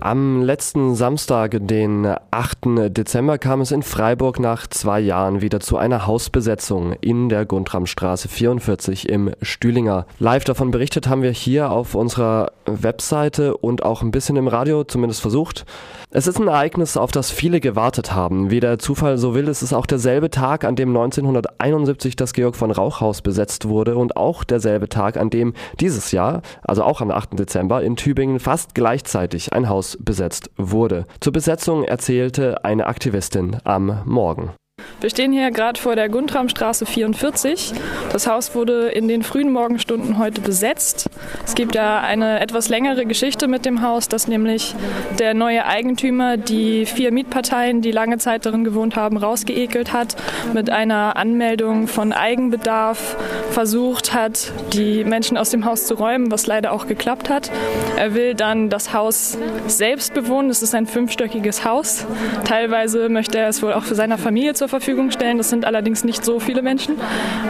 Am letzten Samstag, den 8. Dezember, kam es in Freiburg nach zwei Jahren wieder zu einer Hausbesetzung in der Guntramstraße 44 im Stühlinger. Live davon berichtet haben wir hier auf unserer Webseite und auch ein bisschen im Radio zumindest versucht. Es ist ein Ereignis, auf das viele gewartet haben. Wie der Zufall so will, ist es auch derselbe Tag, an dem 1971 das Georg von Rauch Haus besetzt wurde und auch derselbe Tag, an dem dieses Jahr, also auch am 8. Dezember, in Tübingen fast gleichzeitig ein Haus besetzt wurde. Zur Besetzung erzählte eine Aktivistin am Morgen. Wir stehen hier gerade vor der Guntramstraße 44. Das Haus wurde in den frühen Morgenstunden heute besetzt. Es gibt ja eine etwas längere Geschichte mit dem Haus, dass nämlich der neue Eigentümer die vier Mietparteien, die lange Zeit darin gewohnt haben, rausgeekelt hat, mit einer Anmeldung von Eigenbedarf versucht hat, die Menschen aus dem Haus zu räumen, was leider auch geklappt hat. Er will dann das Haus selbst bewohnen. Es ist ein fünfstöckiges Haus. Teilweise möchte er es wohl auch für seine Familie zur Verfügung Verfügung stellen. Das sind allerdings nicht so viele Menschen.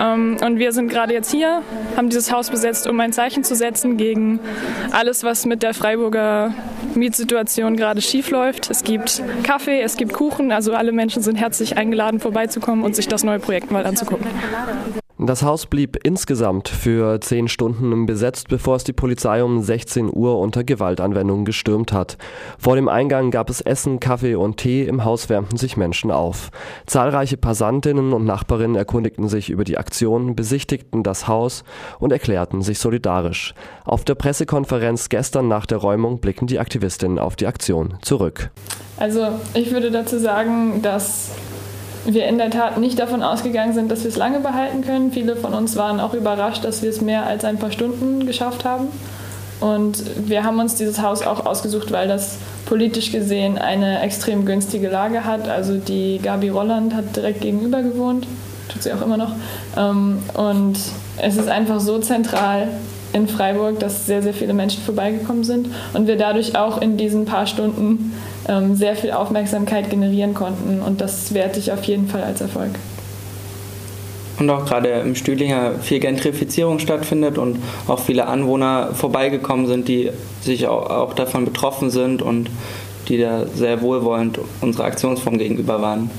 Ähm, und wir sind gerade jetzt hier, haben dieses Haus besetzt, um ein Zeichen zu setzen gegen alles, was mit der Freiburger Mietsituation gerade schief läuft. Es gibt Kaffee, es gibt Kuchen, also alle Menschen sind herzlich eingeladen, vorbeizukommen und sich das neue Projekt mal anzugucken. Das Haus blieb insgesamt für zehn Stunden besetzt, bevor es die Polizei um 16 Uhr unter Gewaltanwendung gestürmt hat. Vor dem Eingang gab es Essen, Kaffee und Tee, im Haus wärmten sich Menschen auf. Zahlreiche Passantinnen und Nachbarinnen erkundigten sich über die Aktion, besichtigten das Haus und erklärten sich solidarisch. Auf der Pressekonferenz gestern nach der Räumung blicken die Aktivistinnen auf die Aktion zurück. Also ich würde dazu sagen, dass wir in der Tat nicht davon ausgegangen sind, dass wir es lange behalten können. Viele von uns waren auch überrascht, dass wir es mehr als ein paar Stunden geschafft haben. Und wir haben uns dieses Haus auch ausgesucht, weil das politisch gesehen eine extrem günstige Lage hat. Also die Gabi Rolland hat direkt gegenüber gewohnt, tut sie auch immer noch. Ähm, und es ist einfach so zentral in Freiburg, dass sehr, sehr viele Menschen vorbeigekommen sind und wir dadurch auch in diesen paar Stunden ähm, sehr viel Aufmerksamkeit generieren konnten und das werte ich auf jeden Fall als Erfolg. Und auch gerade im Stühlinger viel Gentrifizierung stattfindet und auch viele Anwohner vorbeigekommen sind, die sich auch, auch davon betroffen sind und die da sehr wohlwollend unserer Aktionsform gegenüber waren.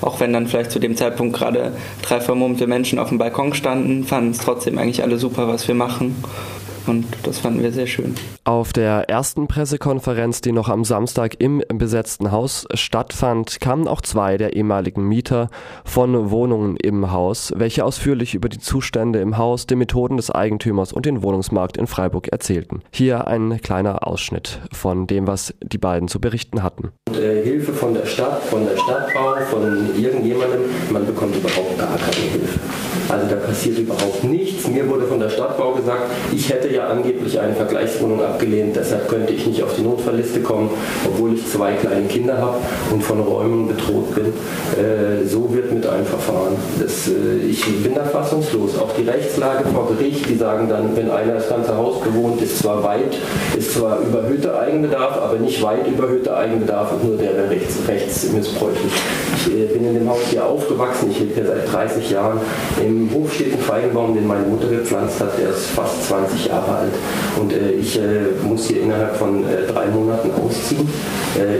Auch wenn dann vielleicht zu dem Zeitpunkt gerade drei vermummte Menschen auf dem Balkon standen, fanden es trotzdem eigentlich alle super, was wir machen. Und das fanden wir sehr schön. Auf der ersten Pressekonferenz, die noch am Samstag im besetzten Haus stattfand, kamen auch zwei der ehemaligen Mieter von Wohnungen im Haus, welche ausführlich über die Zustände im Haus, die Methoden des Eigentümers und den Wohnungsmarkt in Freiburg erzählten. Hier ein kleiner Ausschnitt von dem, was die beiden zu berichten hatten. Äh, Hilfe von der Stadt, von der Stadtbau, von irgendjemandem, man bekommt überhaupt gar keine Hilfe. Also da passiert überhaupt nichts. Mir wurde von der Stadtbau gesagt, ich hätte ja angeblich eine Vergleichswohnung abgelehnt, deshalb könnte ich nicht auf die Notfallliste kommen, obwohl ich zwei kleine Kinder habe und von Räumen bedroht bin. Äh, so wird mit einem Verfahren. Das, äh, ich bin da fassungslos. Auch die Rechtslage vor Gericht, die sagen dann, wenn einer das ganze Haus bewohnt, ist zwar weit, ist zwar überhöhter Eigenbedarf, aber nicht weit überhöhter Eigenbedarf und nur der wäre rechts, rechtsmissbräuchlich. Ich äh, bin in dem Haus hier aufgewachsen, ich lebe hier seit 30 Jahren. Im Hof steht ein Feigenbaum, den meine Mutter gepflanzt hat, der ist fast 20 Jahre alt und äh, ich äh, muss hier innerhalb von drei Monaten ausziehen.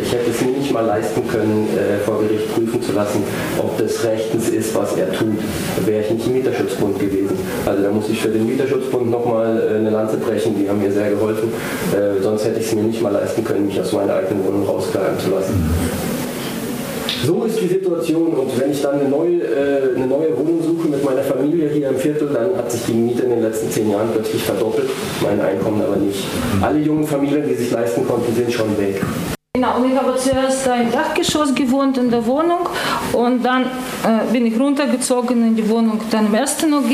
Ich hätte es mir nicht mal leisten können, vor Gericht prüfen zu lassen, ob das rechtens ist, was er tut. Wäre ich nicht im Mieterschutzbund gewesen. Also da muss ich für den Mieterschutzbund nochmal äh, eine Lanze brechen, die haben mir sehr geholfen. sonst hätte ich es mir nicht mal leisten können, mich aus meiner eigenen Wohnung rausklagen zu lassen. So ist die Situation und wenn ich dann eine neue, äh, eine neue Wohnung suche mit meiner Familie hier im Viertel, dann hat sich die Miete in den letzten zehn Jahren plötzlich verdoppelt, mein Einkommen aber nicht. Alle jungen Familien, die sich leisten konnten, sind schon weg. Genau, und ich habe zuerst im Dachgeschoss gewohnt in der Wohnung und dann äh, bin ich runtergezogen in die Wohnung dann im ersten OG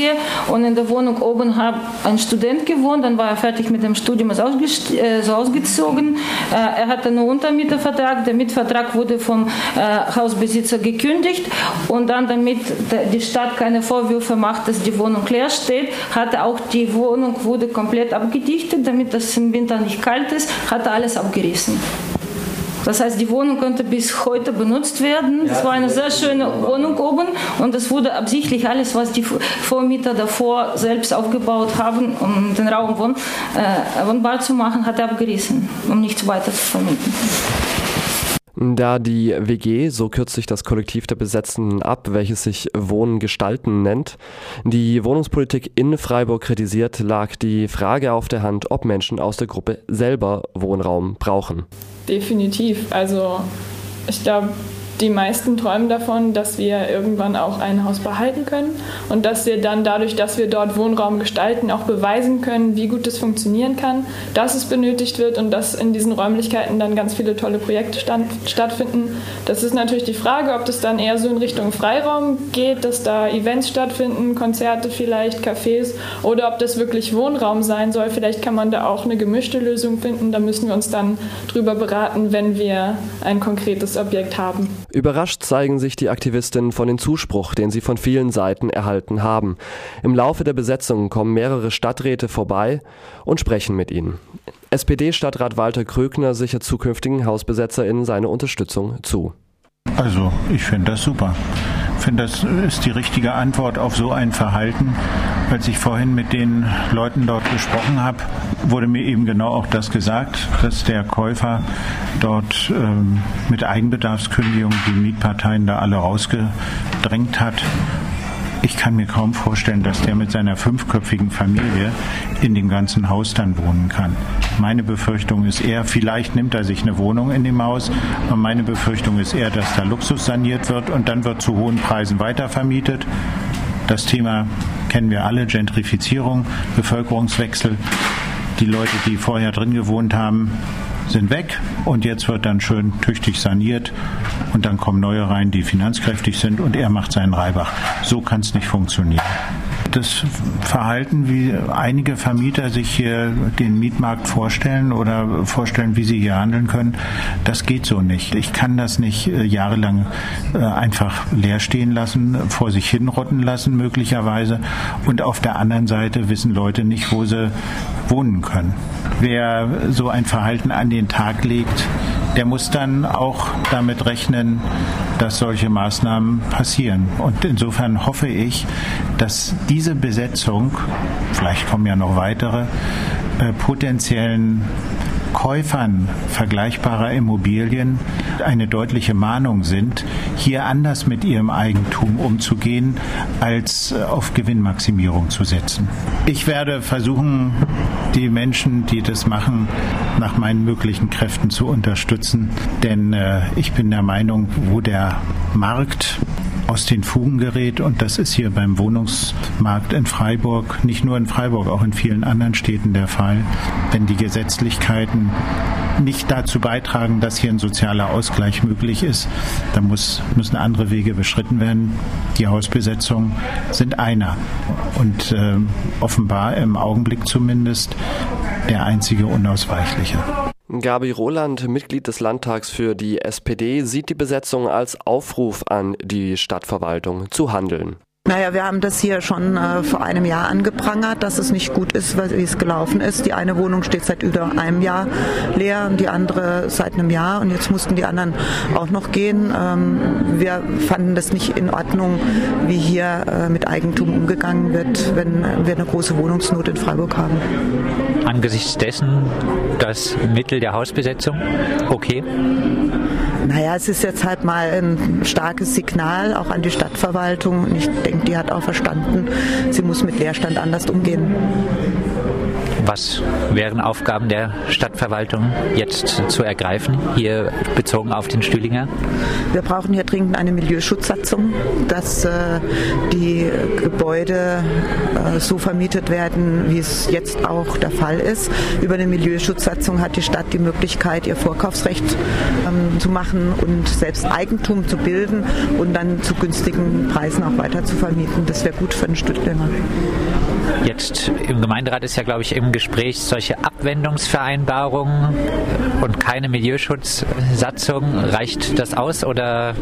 und in der Wohnung oben hat ein Student gewohnt, dann war er fertig mit dem Studium, ist äh, so ausgezogen. Äh, er hatte einen Untermietervertrag, der Mietvertrag wurde vom äh, Hausbesitzer gekündigt und dann, damit die Stadt keine Vorwürfe macht, dass die Wohnung leer steht, hatte auch die Wohnung wurde komplett abgedichtet, damit das im Winter nicht kalt ist, hat er alles abgerissen. Das heißt, die Wohnung konnte bis heute benutzt werden. Das war eine sehr schöne Wohnung oben und es wurde absichtlich alles, was die Vormieter davor selbst aufgebaut haben, um den Raum wohn, äh, wohnbar zu machen, hat er abgerissen, um nichts weiter zu vermieten. Da die WG, so kürzt sich das Kollektiv der Besetzten ab, welches sich Wohnen gestalten nennt, die Wohnungspolitik in Freiburg kritisiert, lag die Frage auf der Hand, ob Menschen aus der Gruppe selber Wohnraum brauchen. Definitiv. Also ich glaube, die meisten träumen davon, dass wir irgendwann auch ein Haus behalten können und dass wir dann dadurch, dass wir dort Wohnraum gestalten, auch beweisen können, wie gut es funktionieren kann, dass es benötigt wird und dass in diesen Räumlichkeiten dann ganz viele tolle Projekte stand, stattfinden. Das ist natürlich die Frage, ob das dann eher so in Richtung Freiraum geht, dass da Events stattfinden, Konzerte vielleicht, Cafés oder ob das wirklich Wohnraum sein soll. Vielleicht kann man da auch eine gemischte Lösung finden. Da müssen wir uns dann drüber beraten, wenn wir ein konkretes Objekt haben. Überrascht zeigen sich die Aktivistinnen von dem Zuspruch, den sie von vielen Seiten erhalten haben. Im Laufe der Besetzung kommen mehrere Stadträte vorbei und sprechen mit ihnen. SPD-Stadtrat Walter Krögner sichert zukünftigen HausbesetzerInnen seine Unterstützung zu. Also, ich finde das super. Ich finde, das ist die richtige Antwort auf so ein Verhalten. Als ich vorhin mit den Leuten dort gesprochen habe, wurde mir eben genau auch das gesagt, dass der Käufer dort ähm, mit Eigenbedarfskündigung die Mietparteien da alle rausgedrängt hat ich kann mir kaum vorstellen, dass der mit seiner fünfköpfigen Familie in dem ganzen Haus dann wohnen kann. Meine Befürchtung ist eher, vielleicht nimmt er sich eine Wohnung in dem Haus, aber meine Befürchtung ist eher, dass da Luxus saniert wird und dann wird zu hohen Preisen weitervermietet. Das Thema kennen wir alle, Gentrifizierung, Bevölkerungswechsel. Die Leute, die vorher drin gewohnt haben, sind weg und jetzt wird dann schön tüchtig saniert und dann kommen neue rein, die finanzkräftig sind und er macht seinen Reibach. So kann es nicht funktionieren das Verhalten, wie einige Vermieter sich hier den Mietmarkt vorstellen oder vorstellen, wie sie hier handeln können, das geht so nicht. Ich kann das nicht äh, jahrelang äh, einfach leer stehen lassen, vor sich hinrotten lassen möglicherweise. Und auf der anderen Seite wissen Leute nicht, wo sie wohnen können. Wer so ein Verhalten an den Tag legt, der muss dann auch damit rechnen, dass solche Maßnahmen passieren. Und insofern hoffe ich, dass diese Besetzung, vielleicht kommen ja noch weitere, äh, potenziellen Käufern vergleichbarer Immobilien eine deutliche Mahnung sind, hier anders mit ihrem Eigentum umzugehen, als auf Gewinnmaximierung zu setzen. Ich werde versuchen, die Menschen, die das machen, nach meinen möglichen Kräften zu unterstützen, denn äh, ich bin der Meinung, wo der Markt aus den Fugen gerät. Und das ist hier beim Wohnungsmarkt in Freiburg, nicht nur in Freiburg, auch in vielen anderen Städten der Fall. Wenn die Gesetzlichkeiten nicht dazu beitragen, dass hier ein sozialer Ausgleich möglich ist, dann muss, müssen andere Wege beschritten werden. Die Hausbesetzungen sind einer und äh, offenbar im Augenblick zumindest der einzige unausweichliche. Gabi Roland, Mitglied des Landtags für die SPD, sieht die Besetzung als Aufruf an die Stadtverwaltung zu handeln. Naja, wir haben das hier schon äh, vor einem Jahr angeprangert, dass es nicht gut ist, wie es gelaufen ist. Die eine Wohnung steht seit über einem Jahr leer und die andere seit einem Jahr und jetzt mussten die anderen auch noch gehen. Ähm, wir fanden das nicht in Ordnung, wie hier äh, mit Eigentum umgegangen wird, wenn wir eine große Wohnungsnot in Freiburg haben. Angesichts dessen das Mittel der Hausbesetzung okay? Naja, es ist jetzt halt mal ein starkes Signal auch an die Stadtverwaltung und ich denke, die hat auch verstanden, sie muss mit Leerstand anders umgehen. Was wären Aufgaben der Stadtverwaltung jetzt zu ergreifen, hier bezogen auf den Stühlinger? Wir brauchen hier dringend eine Milieuschutzsatzung, dass äh, die Gebäude äh, so vermietet werden, wie es jetzt auch der Fall ist. Über eine Milieuschutzsatzung hat die Stadt die Möglichkeit, ihr Vorkaufsrecht ähm, zu machen und selbst Eigentum zu bilden und dann zu günstigen Preisen auch weiter zu vermieten. Das wäre gut für den Stüttlinger. Jetzt im Gemeinderat ist ja, glaube ich, im Gespräch solche Abwendungsvereinbarungen und keine Milieuschutzsatzung. Reicht das aus oder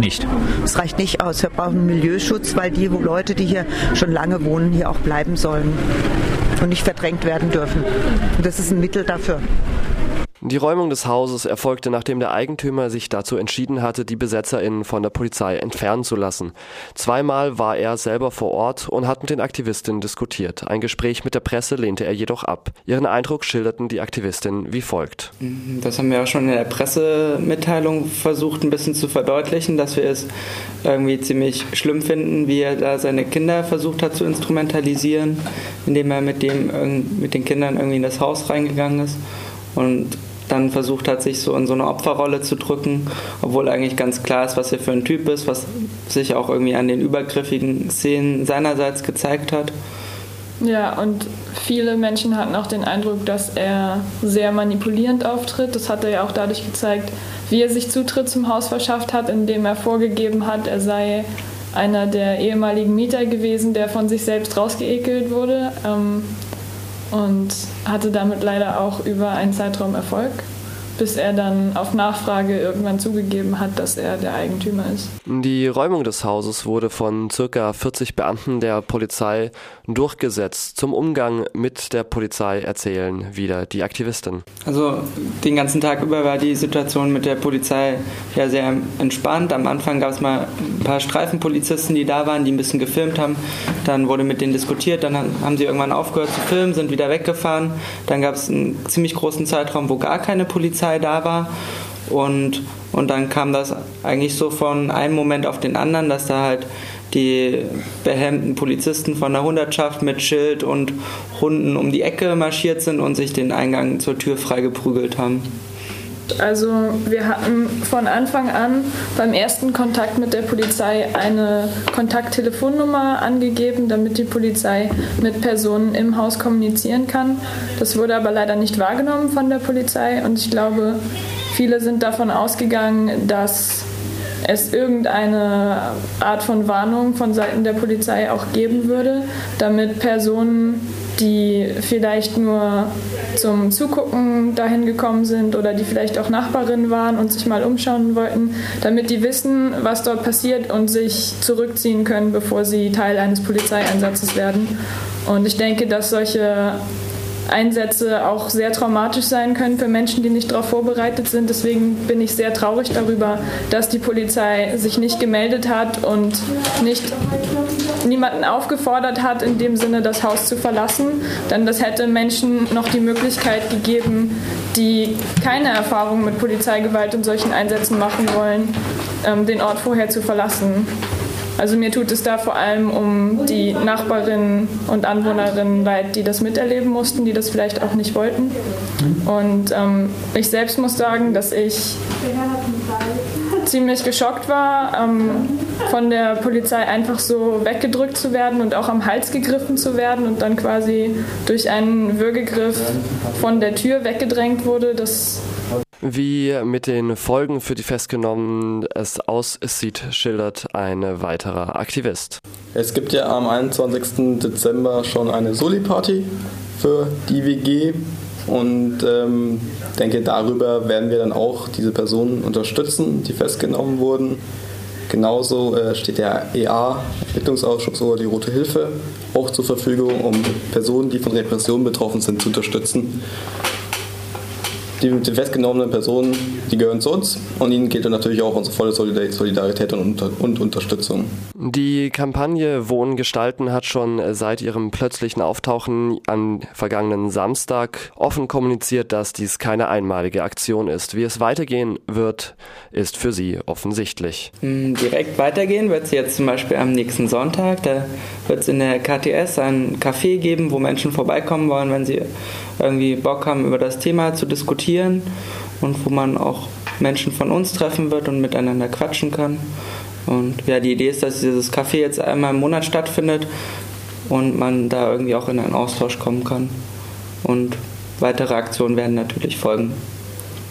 nicht? Es reicht nicht aus. Wir brauchen Milieuschutz, weil die Leute, die hier schon lange wohnen, hier auch bleiben sollen und nicht verdrängt werden dürfen. Und das ist ein Mittel dafür. Die Räumung des Hauses erfolgte, nachdem der Eigentümer sich dazu entschieden hatte, die BesetzerInnen von der Polizei entfernen zu lassen. Zweimal war er selber vor Ort und hat mit den Aktivistinnen diskutiert. Ein Gespräch mit der Presse lehnte er jedoch ab. Ihren Eindruck schilderten die Aktivistinnen wie folgt. Das haben wir auch schon in der Pressemitteilung versucht, ein bisschen zu verdeutlichen, dass wir es irgendwie ziemlich schlimm finden, wie er da seine Kinder versucht hat zu instrumentalisieren, indem er mit, dem, mit den Kindern irgendwie in das Haus reingegangen ist. Und dann versucht hat, sich so in so eine Opferrolle zu drücken, obwohl eigentlich ganz klar ist, was er für ein Typ ist, was sich auch irgendwie an den übergriffigen Szenen seinerseits gezeigt hat. Ja, und viele Menschen hatten auch den Eindruck, dass er sehr manipulierend auftritt. Das hat er ja auch dadurch gezeigt, wie er sich Zutritt zum Haus verschafft hat, indem er vorgegeben hat, er sei einer der ehemaligen Mieter gewesen, der von sich selbst rausgeekelt wurde. Ähm, und hatte damit leider auch über einen Zeitraum Erfolg bis er dann auf Nachfrage irgendwann zugegeben hat, dass er der Eigentümer ist. Die Räumung des Hauses wurde von ca. 40 Beamten der Polizei durchgesetzt. Zum Umgang mit der Polizei erzählen wieder die Aktivisten. Also den ganzen Tag über war die Situation mit der Polizei ja sehr entspannt. Am Anfang gab es mal ein paar Streifenpolizisten, die da waren, die ein bisschen gefilmt haben. Dann wurde mit denen diskutiert, dann haben sie irgendwann aufgehört zu filmen, sind wieder weggefahren. Dann gab es einen ziemlich großen Zeitraum, wo gar keine Polizei Polizei da war. Und, und dann kam das eigentlich so von einem Moment auf den anderen, dass da halt die behemmten Polizisten von der Hundertschaft mit Schild und Hunden um die Ecke marschiert sind und sich den Eingang zur Tür freigeprügelt haben. Also wir hatten von Anfang an beim ersten Kontakt mit der Polizei eine Kontakttelefonnummer angegeben, damit die Polizei mit Personen im Haus kommunizieren kann. Das wurde aber leider nicht wahrgenommen von der Polizei und ich glaube, viele sind davon ausgegangen, dass es irgendeine Art von Warnung von Seiten der Polizei auch geben würde, damit Personen die vielleicht nur zum Zugucken dahin gekommen sind oder die vielleicht auch Nachbarinnen waren und sich mal umschauen wollten, damit die wissen, was dort passiert und sich zurückziehen können, bevor sie Teil eines Polizeieinsatzes werden. Und ich denke, dass solche Einsätze auch sehr traumatisch sein können für Menschen, die nicht darauf vorbereitet sind. Deswegen bin ich sehr traurig darüber, dass die Polizei sich nicht gemeldet hat und nicht niemanden aufgefordert hat, in dem Sinne das Haus zu verlassen. Denn das hätte Menschen noch die Möglichkeit gegeben, die keine Erfahrung mit Polizeigewalt und solchen Einsätzen machen wollen, ähm, den Ort vorher zu verlassen. Also mir tut es da vor allem um die Nachbarinnen und Anwohnerinnen leid, die das miterleben mussten, die das vielleicht auch nicht wollten. Und ähm, ich selbst muss sagen, dass ich ziemlich geschockt war, ähm, von der Polizei einfach so weggedrückt zu werden und auch am Hals gegriffen zu werden und dann quasi durch einen Würgegriff von der Tür weggedrängt wurde. Das wie mit den Folgen für die Festgenommenen es aussieht, schildert ein weiterer Aktivist. Es gibt ja am 21. Dezember schon eine Soli-Party für die WG und ähm, denke, darüber werden wir dann auch diese Personen unterstützen, die festgenommen wurden. Genauso äh, steht der EA, Ermittlungsausschuss oder die Rote Hilfe, auch zur Verfügung, um Personen, die von Repressionen betroffen sind, zu unterstützen die, die festgenommenen Personen, die gehören zu uns und ihnen geht dann natürlich auch unsere volle Solidarität und, und Unterstützung. Die Kampagne Wohnen gestalten hat schon seit ihrem plötzlichen Auftauchen am vergangenen Samstag offen kommuniziert, dass dies keine einmalige Aktion ist. Wie es weitergehen wird, ist für sie offensichtlich. Hm, direkt weitergehen wird es jetzt zum Beispiel am nächsten Sonntag. Da wird es in der KTS ein Café geben, wo Menschen vorbeikommen wollen, wenn sie irgendwie Bock haben, über das Thema zu diskutieren und wo man auch Menschen von uns treffen wird und miteinander quatschen kann. Und ja, die Idee ist, dass dieses Café jetzt einmal im Monat stattfindet und man da irgendwie auch in einen Austausch kommen kann. Und weitere Aktionen werden natürlich folgen.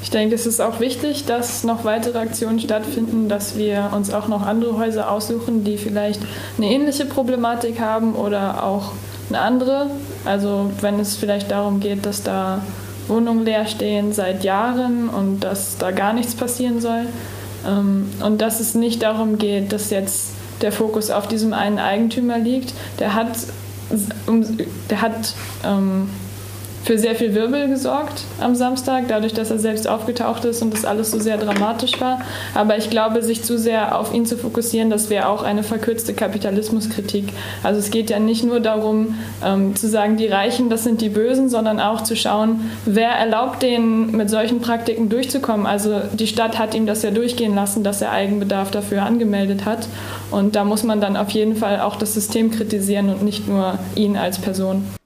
Ich denke, es ist auch wichtig, dass noch weitere Aktionen stattfinden, dass wir uns auch noch andere Häuser aussuchen, die vielleicht eine ähnliche Problematik haben oder auch eine andere. Also wenn es vielleicht darum geht, dass da Wohnungen leer stehen seit Jahren und dass da gar nichts passieren soll. Ähm, und dass es nicht darum geht, dass jetzt der Fokus auf diesem einen Eigentümer liegt. Der hat, der hat ähm, für sehr viel Wirbel gesorgt am Samstag, dadurch, dass er selbst aufgetaucht ist und das alles so sehr dramatisch war. Aber ich glaube, sich zu sehr auf ihn zu fokussieren, das wäre auch eine verkürzte Kapitalismuskritik. Also es geht ja nicht nur darum, ähm, zu sagen, die Reichen, das sind die Bösen, sondern auch zu schauen, wer erlaubt denen, mit solchen Praktiken durchzukommen. Also die Stadt hat ihm das ja durchgehen lassen, dass er Eigenbedarf dafür angemeldet hat. Und da muss man dann auf jeden Fall auch das System kritisieren und nicht nur ihn als Person.